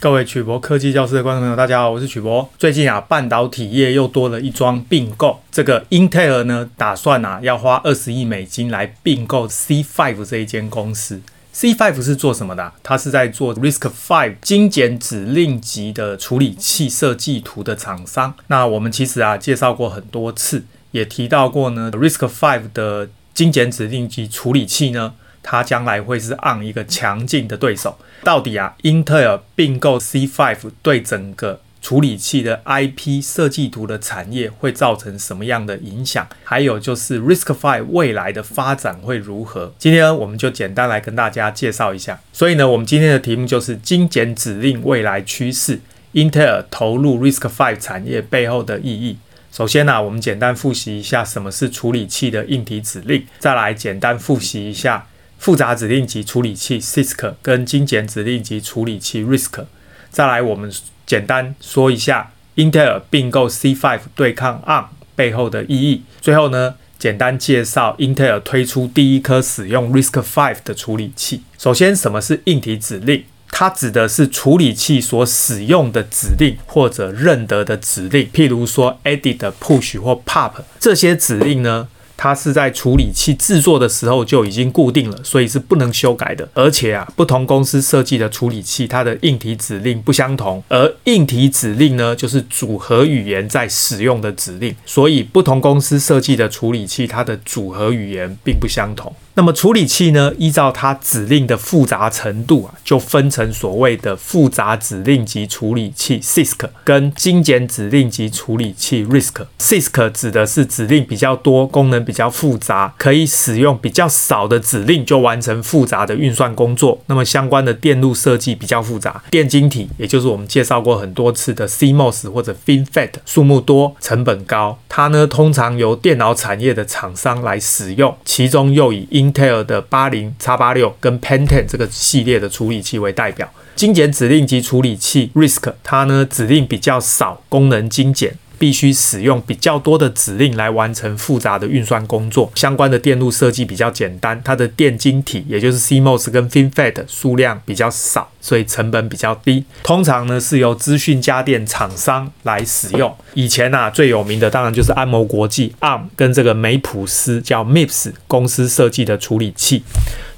各位曲博科技教室的观众朋友，大家好，我是曲博。最近啊，半导体业又多了一桩并购。这个英特尔呢，打算啊要花二十亿美金来并购 C5 这一间公司。C5 是做什么的？它是在做 Risk Five 精简指令集的处理器设计图的厂商。那我们其实啊介绍过很多次，也提到过呢，Risk Five 的精简指令集处理器呢。它将来会是 ARM 一个强劲的对手。到底啊，英特尔并购 C5 对整个处理器的 IP 设计图的产业会造成什么样的影响？还有就是 RISC-V 未来的发展会如何？今天，我们就简单来跟大家介绍一下。所以呢，我们今天的题目就是精简指令未来趋势，英特尔投入 RISC-V 产业背后的意义。首先呢，我们简单复习一下什么是处理器的硬体指令，再来简单复习一下。复杂指令集处理器 CISC 跟精简指令集处理器 RISC。再来，我们简单说一下英特尔并购 C5 对抗 ARM 背后的意义。最后呢，简单介绍英特尔推出第一颗使用 RISC-V 的处理器。首先，什么是硬体指令？它指的是处理器所使用的指令或者认得的指令，譬如说 edit、push 或 pop 这些指令呢。它是在处理器制作的时候就已经固定了，所以是不能修改的。而且啊，不同公司设计的处理器，它的硬体指令不相同。而硬体指令呢，就是组合语言在使用的指令，所以不同公司设计的处理器，它的组合语言并不相同。那么处理器呢，依照它指令的复杂程度啊，就分成所谓的复杂指令集处理器 CISC 跟精简指令集处理器 RISC。CISC 指的是指令比较多、功能比较复杂，可以使用比较少的指令就完成复杂的运算工作。那么相关的电路设计比较复杂，电晶体也就是我们介绍过很多次的 CMOS 或者 FinFET，数目多、成本高。它呢，通常由电脑产业的厂商来使用，其中又以 Intel 的八零 X 八六跟 Pentium 这个系列的处理器为代表。精简指令集处理器 RISC，它呢，指令比较少，功能精简。必须使用比较多的指令来完成复杂的运算工作，相关的电路设计比较简单，它的电晶体也就是 CMOS 跟 FinFET 数量比较少，所以成本比较低。通常呢是由资讯家电厂商来使用。以前啊最有名的当然就是安谋国际 ARM 跟这个梅普斯叫 MIPS 公司设计的处理器。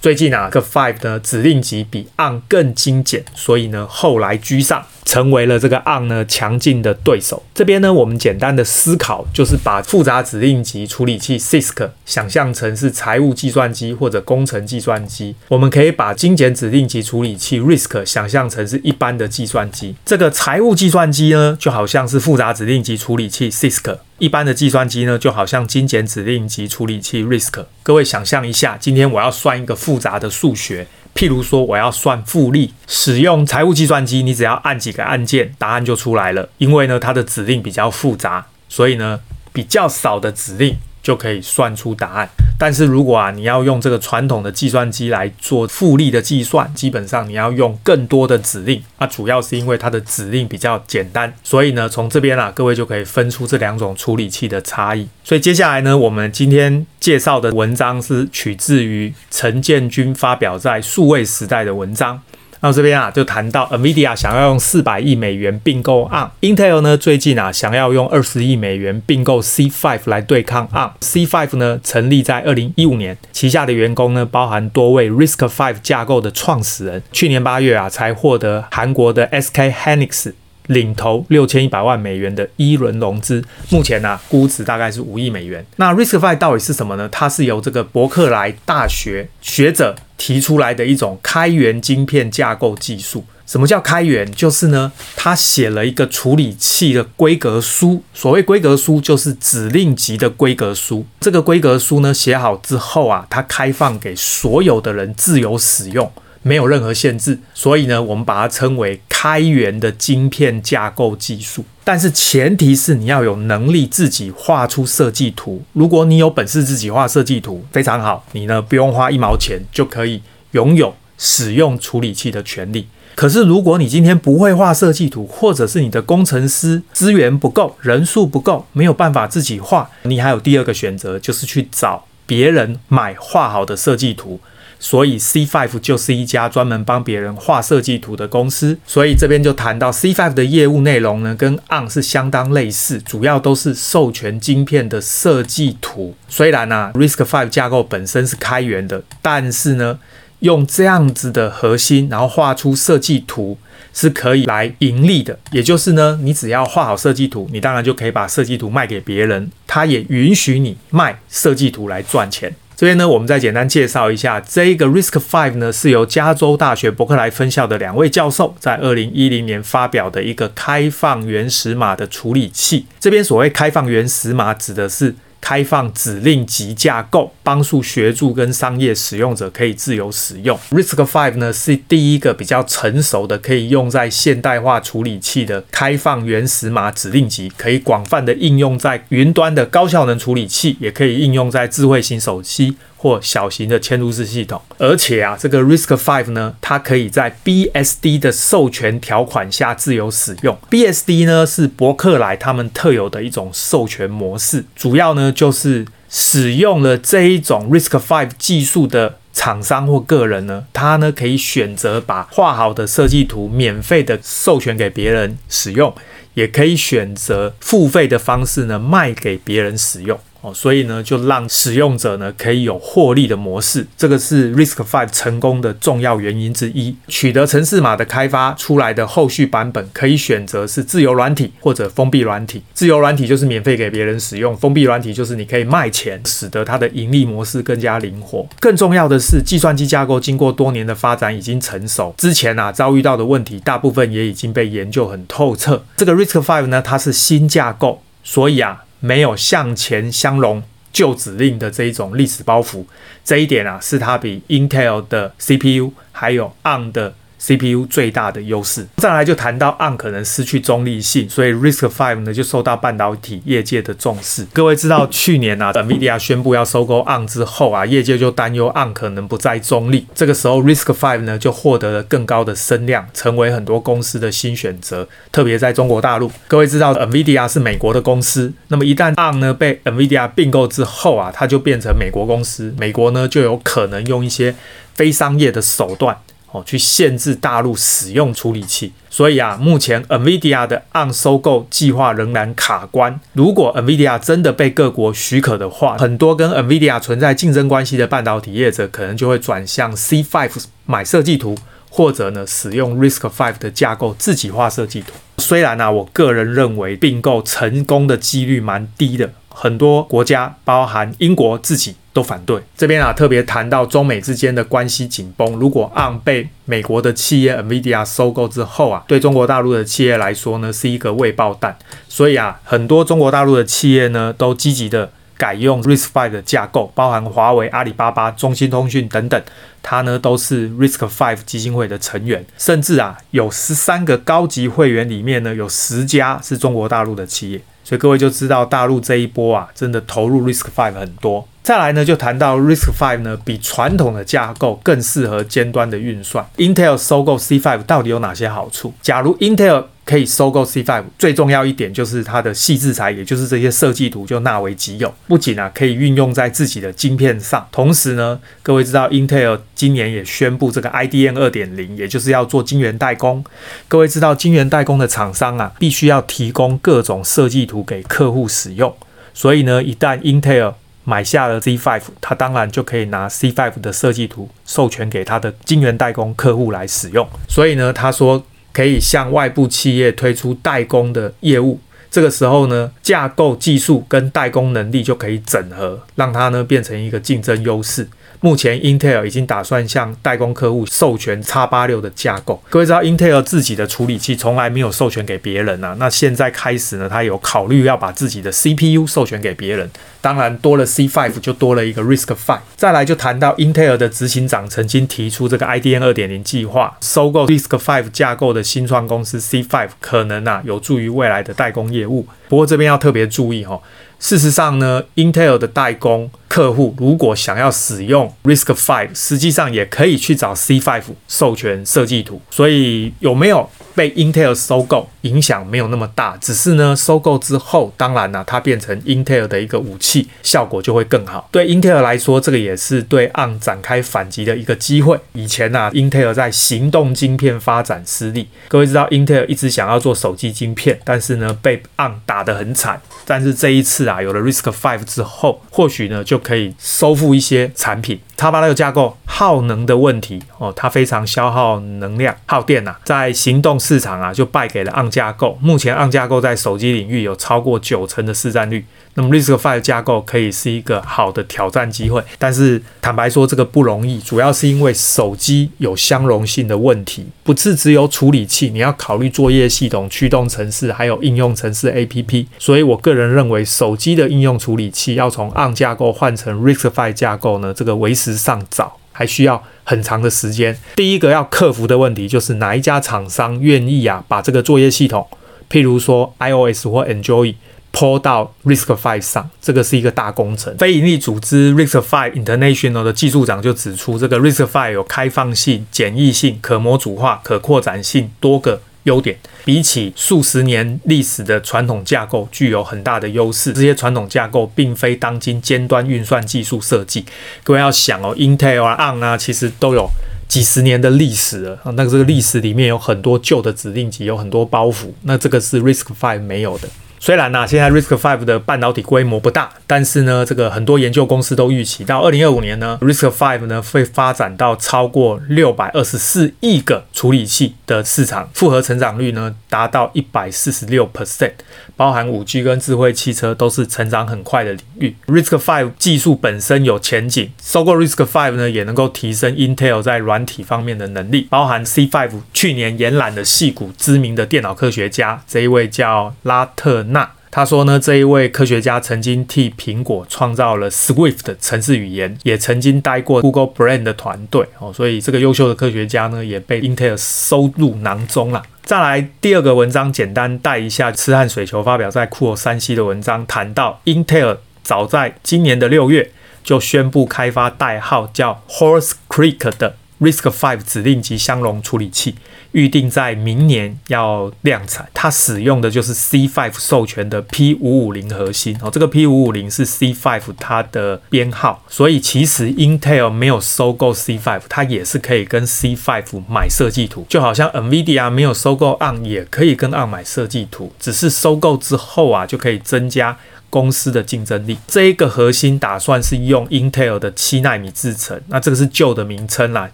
最近啊，这个 Five 呢指令集比 ARM 更精简，所以呢后来居上，成为了这个 ARM 呢强劲的对手。这边呢我们简单的思考，就是把复杂指令集处理器 CISC 想象成是财务计算机或者工程计算机，我们可以把精简指令集处理器 RISC 想象成是一般的计算机。这个财务计算机呢就好像是复杂指令集处理器 CISC。一般的计算机呢，就好像精简指令集处理器 RISC。各位想象一下，今天我要算一个复杂的数学，譬如说我要算复利，使用财务计算机，你只要按几个按键，答案就出来了。因为呢，它的指令比较复杂，所以呢，比较少的指令就可以算出答案。但是如果啊，你要用这个传统的计算机来做复利的计算，基本上你要用更多的指令。那主要是因为它的指令比较简单，所以呢，从这边啊，各位就可以分出这两种处理器的差异。所以接下来呢，我们今天介绍的文章是取自于陈建军发表在数位时代的文章。那这边啊，就谈到 NVIDIA 想要用四百亿美元并购 ARM，Intel 呢最近啊想要用二十亿美元并购 C5 来对抗 ARM。C5 呢成立在二零一五年，旗下的员工呢包含多位 RISC-V 架构的创始人。去年八月啊才获得韩国的 SK Hynix 领投六千一百万美元的一轮融资，目前呢、估值大概是五亿美元。那 RISC-V 到底是什么呢？它是由这个伯克莱大学学者。提出来的一种开源晶片架构技术。什么叫开源？就是呢，他写了一个处理器的规格书。所谓规格书，就是指令集的规格书。这个规格书呢，写好之后啊，它开放给所有的人自由使用。没有任何限制，所以呢，我们把它称为开源的晶片架构技术。但是前提是你要有能力自己画出设计图。如果你有本事自己画设计图，非常好，你呢不用花一毛钱就可以拥有使用处理器的权利。可是如果你今天不会画设计图，或者是你的工程师资源不够，人数不够，没有办法自己画，你还有第二个选择，就是去找别人买画好的设计图。所以 C5 就是一家专门帮别人画设计图的公司。所以这边就谈到 C5 的业务内容呢，跟 ARM 是相当类似，主要都是授权晶片的设计图。虽然啊，RISC-V 架构本身是开源的，但是呢，用这样子的核心，然后画出设计图是可以来盈利的。也就是呢，你只要画好设计图，你当然就可以把设计图卖给别人，他也允许你卖设计图来赚钱。这边呢，我们再简单介绍一下，这一个 Risk Five 呢是由加州大学伯克莱分校的两位教授在二零一零年发表的一个开放原始码的处理器。这边所谓开放原始码，指的是开放指令集架构，帮助学助跟商业使用者可以自由使用。RISC-V 呢是第一个比较成熟的可以用在现代化处理器的开放原始码指令集，可以广泛的应用在云端的高效能处理器，也可以应用在智慧型手机。或小型的嵌入式系统，而且啊，这个 Risk Five 呢，它可以在 BSD 的授权条款下自由使用。BSD 呢是伯克莱他们特有的一种授权模式，主要呢就是使用了这一种 Risk Five 技术的厂商或个人呢，他呢可以选择把画好的设计图免费的授权给别人使用，也可以选择付费的方式呢卖给别人使用。哦，所以呢，就让使用者呢可以有获利的模式，这个是 Risk Five 成功的重要原因之一。取得程式码的开发出来的后续版本，可以选择是自由软体或者封闭软体。自由软体就是免费给别人使用，封闭软体就是你可以卖钱，使得它的盈利模式更加灵活。更重要的是，计算机架构经过多年的发展已经成熟，之前啊遭遇到的问题，大部分也已经被研究很透彻。这个 Risk Five 呢，它是新架构，所以啊。没有向前相容旧指令的这一种历史包袱，这一点啊，是它比 Intel 的 CPU 还有 ARM 的。CPU 最大的优势，再来就谈到 ARM 可能失去中立性，所以 RISC-V 呢就受到半导体业界的重视。各位知道去年啊，NVIDIA 宣布要收购 ARM 之后啊，业界就担忧 ARM 可能不再中立。这个时候 RISC-V 呢就获得了更高的声量，成为很多公司的新选择，特别在中国大陆。各位知道 NVIDIA 是美国的公司，那么一旦 ARM 呢被 NVIDIA 并购之后啊，它就变成美国公司，美国呢就有可能用一些非商业的手段。哦，去限制大陆使用处理器，所以啊，目前 NVIDIA 的 ARM 收购计划仍然卡关。如果 NVIDIA 真的被各国许可的话，很多跟 NVIDIA 存在竞争关系的半导体业者，可能就会转向 C5 买设计图，或者呢，使用 RISC-V 的架构自己画设计图。虽然呢、我个人认为并购成功的几率蛮低的。很多国家，包含英国自己都反对。这边啊，特别谈到中美之间的关系紧绷。如果 ARM 被美国的企业 NVIDIA 收购之后啊，对中国大陆的企业来说呢，是一个未爆弹。所以啊，很多中国大陆的企业呢，都积极的改用 RISC-V 的架构，包含华为、阿里巴巴、中兴通讯等等，它呢都是 Risk Five 基金会的成员。甚至啊，有十三个高级会员里面呢，有十家是中国大陆的企业。所以各位就知道大陆这一波啊，真的投入 RISC-V 很多。再来呢，就谈到 RISC-V 呢，比传统的架构更适合尖端的运算。Intel 收购 C5 到底有哪些好处？假如 Intel 可以收购 C5，最重要一点就是它的细制材，也就是这些设计图就纳为己有。不仅啊可以运用在自己的晶片上，同时呢，各位知道 Intel 今年也宣布这个 IDM 二点零，也就是要做晶圆代工。各位知道晶圆代工的厂商啊，必须要提供各种设计图给客户使用。所以呢，一旦 Intel 买下了 C5，他当然就可以拿 C5 的设计图授权给他的晶圆代工客户来使用。所以呢，他说。可以向外部企业推出代工的业务，这个时候呢，架构技术跟代工能力就可以整合，让它呢变成一个竞争优势。目前 Intel 已经打算向代工客户授权 X86 的架构。各位知道 Intel 自己的处理器从来没有授权给别人啊，那现在开始呢，他有考虑要把自己的 CPU 授权给别人。当然多了 C5 就多了一个 Risk Five。再来就谈到 Intel 的执行长曾经提出这个 IDM 二点零计划，收购 Risk Five 架构的新创公司 C5，可能啊有助于未来的代工业务。不过这边要特别注意哈，事实上呢，Intel 的代工。客户如果想要使用 Risk Five，实际上也可以去找 C5 授权设计图。所以有没有被 Intel 收购，影响没有那么大。只是呢，收购之后，当然呢、它变成 Intel 的一个武器，效果就会更好。对 Intel 来说，这个也是对 ARM 展开反击的一个机会。以前呢、啊，Intel 在行动晶片发展失利。各位知道，Intel 一直想要做手机晶片，但是呢，被 ARM 打得很惨。但是这一次啊，有了 Risk Five 之后，或许呢，就可以收复一些产品。X86 架构耗能的问题哦，它非常消耗能量、耗电呐、啊，在行动市场啊就败给了 ARM 架构。目前 ARM 架构在手机领域有超过九成的市占率，那么 RISC-V 架构可以是一个好的挑战机会。但是坦白说，这个不容易，主要是因为手机有相容性的问题，不是只有处理器，你要考虑作业系统、驱动程式，还有应用程式 APP。所以我个人认为，手机的应用处理器要从 ARM 架构换成 RISC-V 架构呢，这个为时尚早，还需要很长的时间。第一个要克服的问题就是哪一家厂商愿意啊，把这个作业系统，譬如说 iOS 或 Android，拖到 RISC-V 上，这个是一个大工程。非营利组织 RISC-V International 的技术长就指出，这个 RISC-V 有开放性、简易性、可模组化、可扩展性多个。优点比起数十年历史的传统架构具有很大的优势。这些传统架构并非当今尖端运算技术设计。各位要想哦，Intel 啊、ARM 啊，其实都有几十年的历史了。那这个历史里面有很多旧的指令集，有很多包袱。那这个是 RISC-V 没有的。虽然呢、啊，现在 Risk Five 的半导体规模不大，但是呢，这个很多研究公司都预期到二零二五年呢，Risk Five 呢会发展到超过六百二十四亿个处理器的市场，复合成长率呢达到一百四十六 percent，包含五 G 跟智慧汽车都是成长很快的领域。Risk Five 技术本身有前景，收购 Risk Five 呢也能够提升 Intel 在软体方面的能力，包含 C5 去年延揽的戏骨知名的电脑科学家，这一位叫拉特。那他说呢，这一位科学家曾经替苹果创造了 Swift 的程式语言，也曾经待过 Google Brain 的团队哦，所以这个优秀的科学家呢，也被 Intel 收入囊中了。再来第二个文章，简单带一下，痴汉水球发表在酷我山西的文章，谈到 Intel 早在今年的六月就宣布开发代号叫 Horse Creek 的。RISC-V 指令集相容处理器预定在明年要量产，它使用的就是 C5 授权的 P550 核心哦，这个 P550 是 C5 它的编号，所以其实 Intel 没有收购 C5，它也是可以跟 C5 买设计图，就好像 NVIDIA 没有收购 ARM 也可以跟 ARM 买设计图，只是收购之后啊就可以增加。公司的竞争力，这一个核心打算是用 Intel 的七纳米制程，那这个是旧的名称啦，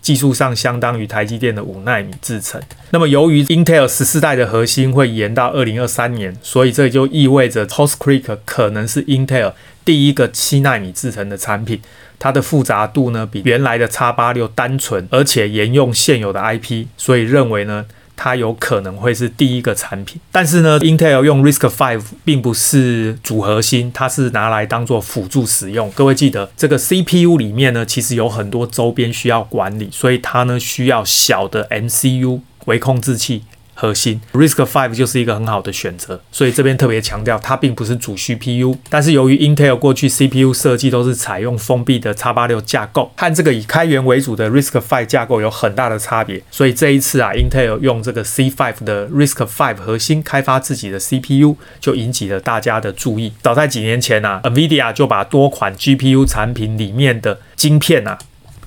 技术上相当于台积电的五纳米制程。那么由于 Intel 十四代的核心会延到二零二三年，所以这就意味着 Horse Creek 可能是 Intel 第一个七纳米制程的产品，它的复杂度呢比原来的 X 八六单纯，而且沿用现有的 IP，所以认为呢。它有可能会是第一个产品，但是呢，Intel 用 RISC-V 并不是主核心，它是拿来当做辅助使用。各位记得，这个 CPU 里面呢，其实有很多周边需要管理，所以它呢需要小的 MCU 为控制器。核心 RISC-V 就是一个很好的选择，所以这边特别强调，它并不是主 CPU。但是由于 Intel 过去 CPU 设计都是采用封闭的 X86 架构，和这个以开源为主的 RISC-V 架构有很大的差别。所以这一次啊，Intel 用这个 C5 的 RISC-V 核心开发自己的 CPU，就引起了大家的注意。早在几年前啊，NVIDIA 就把多款 GPU 产品里面的晶片啊。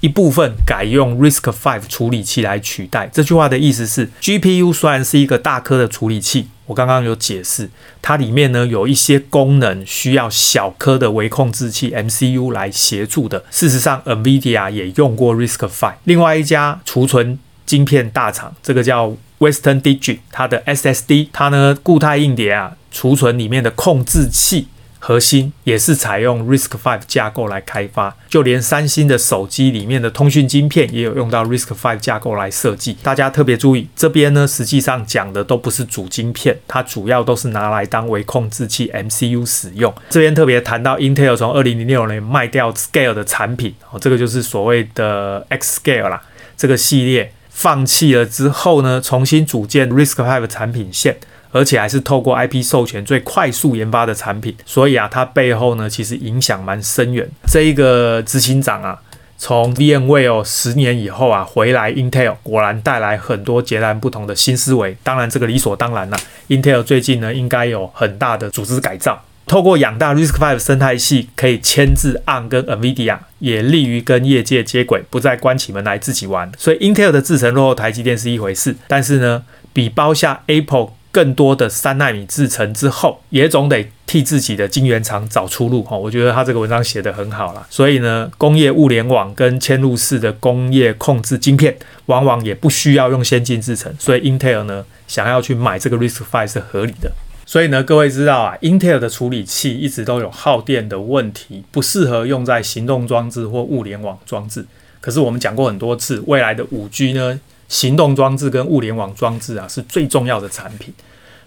一部分改用 RISC-V 处理器来取代。这句话的意思是，GPU 虽然是一个大颗的处理器，我刚刚有解释，它里面呢有一些功能需要小颗的微控制器 MCU 来协助的。事实上，NVIDIA 也用过 RISC-V。另外一家储存晶片大厂，这个叫 Western Digit，它的 SSD，它呢固态硬碟啊，储存里面的控制器。核心也是采用 RISC-V 架构来开发，就连三星的手机里面的通讯晶片也有用到 RISC-V 架构来设计。大家特别注意，这边呢实际上讲的都不是主晶片，它主要都是拿来当微控制器 MCU 使用。这边特别谈到 Intel 从二零零六年卖掉 Scale 的产品，哦，这个就是所谓的 X Scale 啦，这个系列放弃了之后呢，重新组建 RISC-V 产品线。而且还是透过 IP 授权最快速研发的产品，所以啊，它背后呢其实影响蛮深远。这一个执行长啊，从 VMware 十年以后啊回来 Intel，果然带来很多截然不同的新思维。当然，这个理所当然啦。Intel 最近呢应该有很大的组织改造，透过养大 RISC-V 生态系，可以牵制 ARM 跟 NVIDIA，也利于跟业界接轨，不再关起门来自己玩。所以 Intel 的制程落后台积电是一回事，但是呢，比包下 Apple。更多的三纳米制程之后，也总得替自己的晶圆厂找出路哈。我觉得他这个文章写得很好啦。所以呢，工业物联网跟嵌入式的工业控制晶片，往往也不需要用先进制程，所以 Intel 呢想要去买这个 RISC-V 是合理的。所以呢，各位知道啊，Intel 的处理器一直都有耗电的问题，不适合用在行动装置或物联网装置。可是我们讲过很多次，未来的五 G 呢？行动装置跟物联网装置啊，是最重要的产品，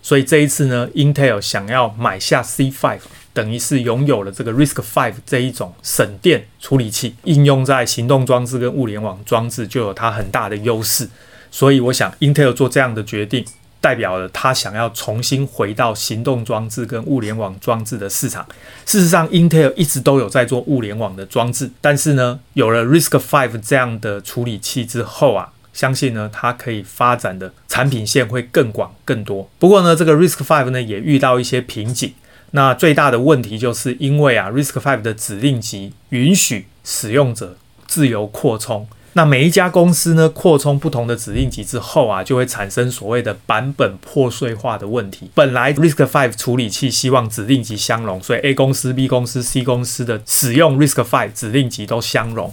所以这一次呢，Intel 想要买下 C5，等于是拥有了这个 RISC-V 这一种省电处理器，应用在行动装置跟物联网装置就有它很大的优势。所以我想，Intel 做这样的决定，代表了他想要重新回到行动装置跟物联网装置的市场。事实上，Intel 一直都有在做物联网的装置，但是呢，有了 RISC-V 这样的处理器之后啊。相信呢，它可以发展的产品线会更广更多。不过呢，这个 Risk Five 呢也遇到一些瓶颈。那最大的问题就是因为啊，Risk Five 的指令集允许使用者自由扩充。那每一家公司呢扩充不同的指令集之后啊，就会产生所谓的版本破碎化的问题。本来 RISC-V 处理器希望指令集相容，所以 A 公司、B 公司、C 公司的使用 RISC-V 指令集都相容。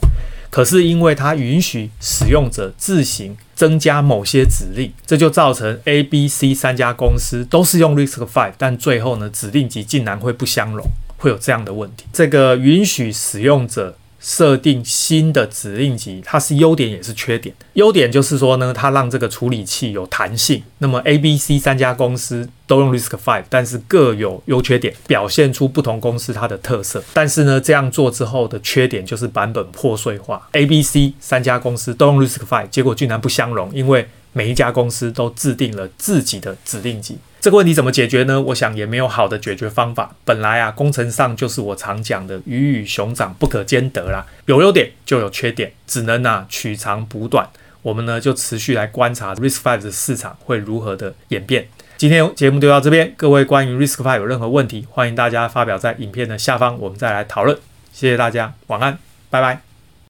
可是因为它允许使用者自行增加某些指令，这就造成 A、B、C 三家公司都是用 RISC-V，但最后呢，指令集竟然会不相容，会有这样的问题。这个允许使用者。设定新的指令集，它是优点也是缺点。优点就是说呢，它让这个处理器有弹性。那么 A、B、C 三家公司都用 RISC-V，但是各有优缺点，表现出不同公司它的特色。但是呢，这样做之后的缺点就是版本破碎化。A、B、C 三家公司都用 RISC-V，结果竟然不相容，因为每一家公司都制定了自己的指令集。这个问题怎么解决呢？我想也没有好的解决方法。本来啊，工程上就是我常讲的鱼与熊掌不可兼得啦，有优点就有缺点，只能啊取长补短。我们呢就持续来观察 risk five 的市场会如何的演变。今天节目就到这边，各位关于 risk five 有任何问题，欢迎大家发表在影片的下方，我们再来讨论。谢谢大家，晚安，拜拜。